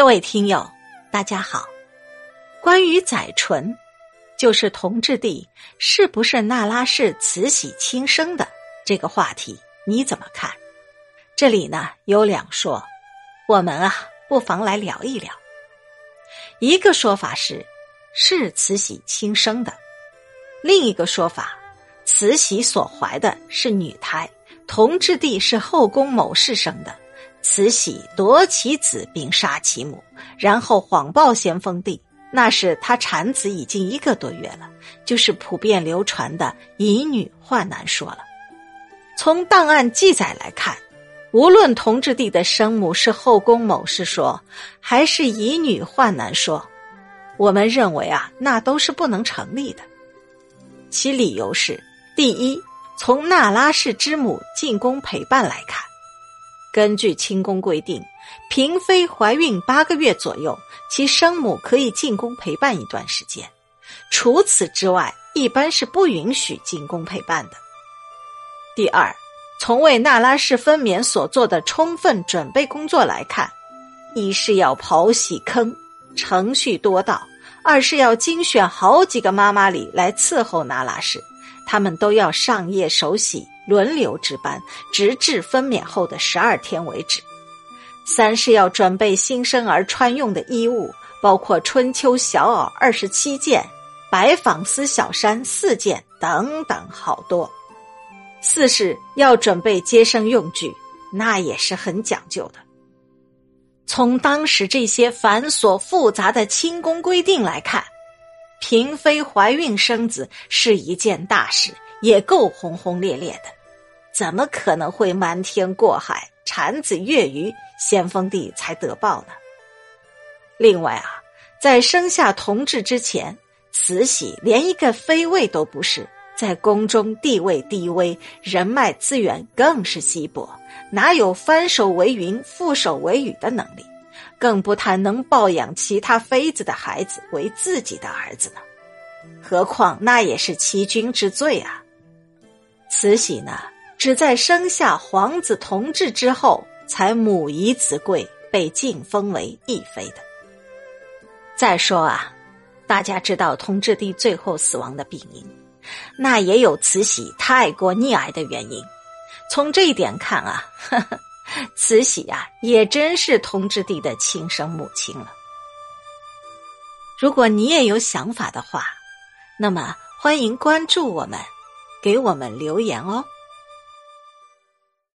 各位听友，大家好。关于载淳，就是同治帝是不是那拉氏慈禧亲生的这个话题，你怎么看？这里呢有两说，我们啊不妨来聊一聊。一个说法是是慈禧亲生的，另一个说法，慈禧所怀的是女胎，同治帝是后宫某氏生的。慈禧夺其子并杀其母，然后谎报咸丰帝。那是她产子已经一个多月了，就是普遍流传的以女换男说了。从档案记载来看，无论同治帝的生母是后宫某氏说，还是以女换男说，我们认为啊，那都是不能成立的。其理由是：第一，从那拉氏之母进宫陪伴来看。根据清宫规定，嫔妃怀孕八个月左右，其生母可以进宫陪伴一段时间。除此之外，一般是不允许进宫陪伴的。第二，从为那拉氏分娩所做的充分准备工作来看，一是要刨洗坑，程序多道；二是要精选好几个妈妈里来伺候那拉氏，他们都要上夜守喜。轮流值班，直至分娩后的十二天为止。三是要准备新生儿穿用的衣物，包括春秋小袄二十七件、白纺丝小衫四件等等，好多。四是要准备接生用具，那也是很讲究的。从当时这些繁琐复杂的清宫规定来看，嫔妃怀孕生子是一件大事，也够轰轰烈烈的。怎么可能会瞒天过海，产子月余，先锋帝才得报呢？另外啊，在生下同治之前，慈禧连一个妃位都不是，在宫中地位低微，人脉资源更是稀薄，哪有翻手为云覆手为雨的能力？更不谈能抱养其他妃子的孩子为自己的儿子呢？何况那也是欺君之罪啊！慈禧呢？只在生下皇子同治之后，才母仪子贵，被晋封为义妃的。再说啊，大家知道同治帝最后死亡的病因，那也有慈禧太过溺爱的原因。从这一点看啊，呵 呵慈禧呀，也真是同治帝的亲生母亲了。如果你也有想法的话，那么欢迎关注我们，给我们留言哦。